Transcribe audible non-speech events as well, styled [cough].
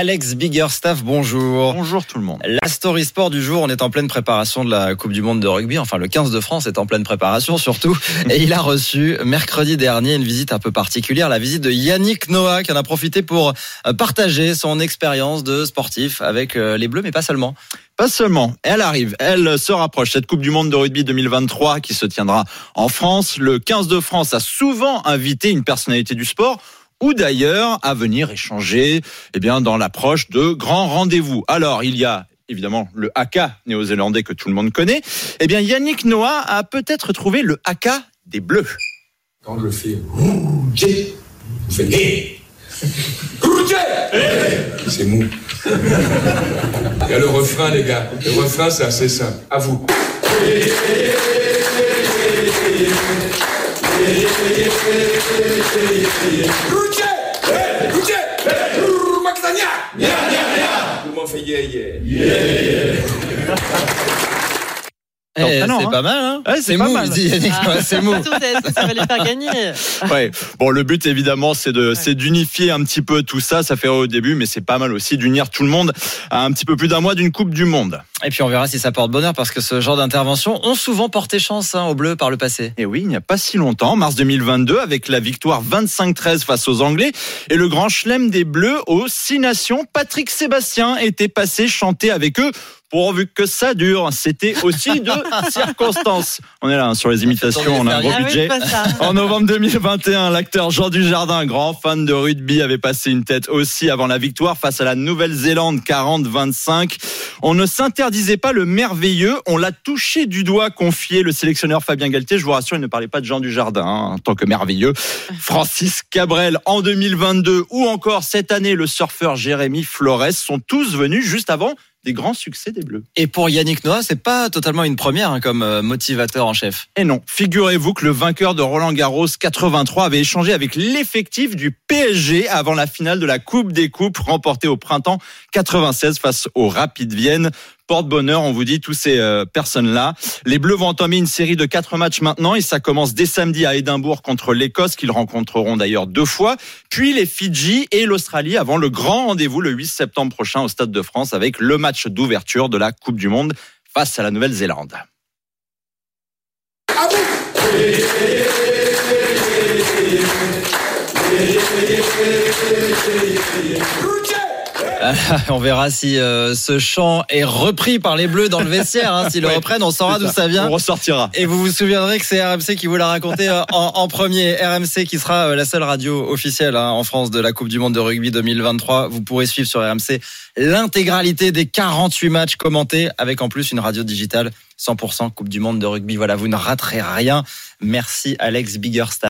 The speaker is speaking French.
Alex Biggerstaff, bonjour. Bonjour tout le monde. La story sport du jour, on est en pleine préparation de la Coupe du Monde de rugby. Enfin, le 15 de France est en pleine préparation surtout. [laughs] Et il a reçu mercredi dernier une visite un peu particulière, la visite de Yannick Noah, qui en a profité pour euh, partager son expérience de sportif avec euh, les Bleus, mais pas seulement. Pas seulement, elle arrive, elle se rapproche. Cette Coupe du Monde de rugby 2023 qui se tiendra en France. Le 15 de France a souvent invité une personnalité du sport ou d'ailleurs à venir échanger eh bien, dans l'approche de grands rendez-vous. Alors, il y a évidemment le haka néo-zélandais que tout le monde connaît. Eh bien, Yannick Noah a peut-être trouvé le haka des Bleus. Quand je fais faites Hé C'est mou. Il y a le refrain, les gars. Le refrain, c'est assez simple. À vous. Eh, c'est hein. pas mal, hein Ouais, c'est C'est pas mou, mal. dit Yannick Noah, c'est mou. Ça, va les faire gagner. [laughs] Ouais. Bon, le but évidemment, c'est de, c'est d'unifier un petit peu tout ça. Ça fait au début, mais c'est pas mal aussi d'unir tout le monde à un petit peu plus d'un mois d'une Coupe du Monde. Et puis on verra si ça porte bonheur parce que ce genre d'intervention ont souvent porté chance hein, aux Bleus par le passé. Et oui, il n'y a pas si longtemps, mars 2022, avec la victoire 25-13 face aux Anglais et le grand chelem des Bleus aux Six Nations, Patrick Sébastien était passé chanter avec eux. Pourvu que ça dure, c'était aussi de [laughs] circonstances. On est là hein, sur les imitations, on a un gros budget. En novembre 2021, l'acteur Jean Dujardin, grand fan de rugby, avait passé une tête aussi avant la victoire face à la Nouvelle-Zélande 40-25. On ne s'interdisait pas le merveilleux, on l'a touché du doigt, confié le sélectionneur Fabien Galtier. Je vous rassure, il ne parlait pas de Jean Dujardin hein, en tant que merveilleux. [laughs] Francis Cabrel en 2022 ou encore cette année le surfeur Jérémy Flores sont tous venus juste avant des grands succès des Bleus. Et pour Yannick Noah, c'est pas totalement une première hein, comme euh, motivateur en chef. Et non, figurez-vous que le vainqueur de Roland Garros 83 avait échangé avec l'effectif du PSG avant la finale de la Coupe des Coupes remportée au printemps 96 face au Rapid Vienne. Porte-bonheur, on vous dit, tous ces euh, personnes-là. Les Bleus vont entamer une série de quatre matchs maintenant et ça commence dès samedi à Édimbourg contre l'Écosse qu'ils rencontreront d'ailleurs deux fois. Puis les Fidji et l'Australie avant le grand rendez-vous le 8 septembre prochain au Stade de France avec le match d'ouverture de la Coupe du Monde face à la Nouvelle-Zélande. [laughs] on verra si euh, ce chant est repris par les Bleus dans le vestiaire. Hein. S'ils le [laughs] Ouais, reprennent, on saura d'où ça. ça vient. On ressortira. Et vous vous souviendrez que c'est RMC qui vous l'a raconté euh, en, en premier. RMC qui sera euh, la seule radio officielle hein, en France de la Coupe du Monde de rugby 2023. Vous pourrez suivre sur RMC l'intégralité des 48 matchs commentés avec en plus une radio digitale 100% Coupe du Monde de rugby. Voilà, vous ne raterez rien. Merci Alex Biggerstaff.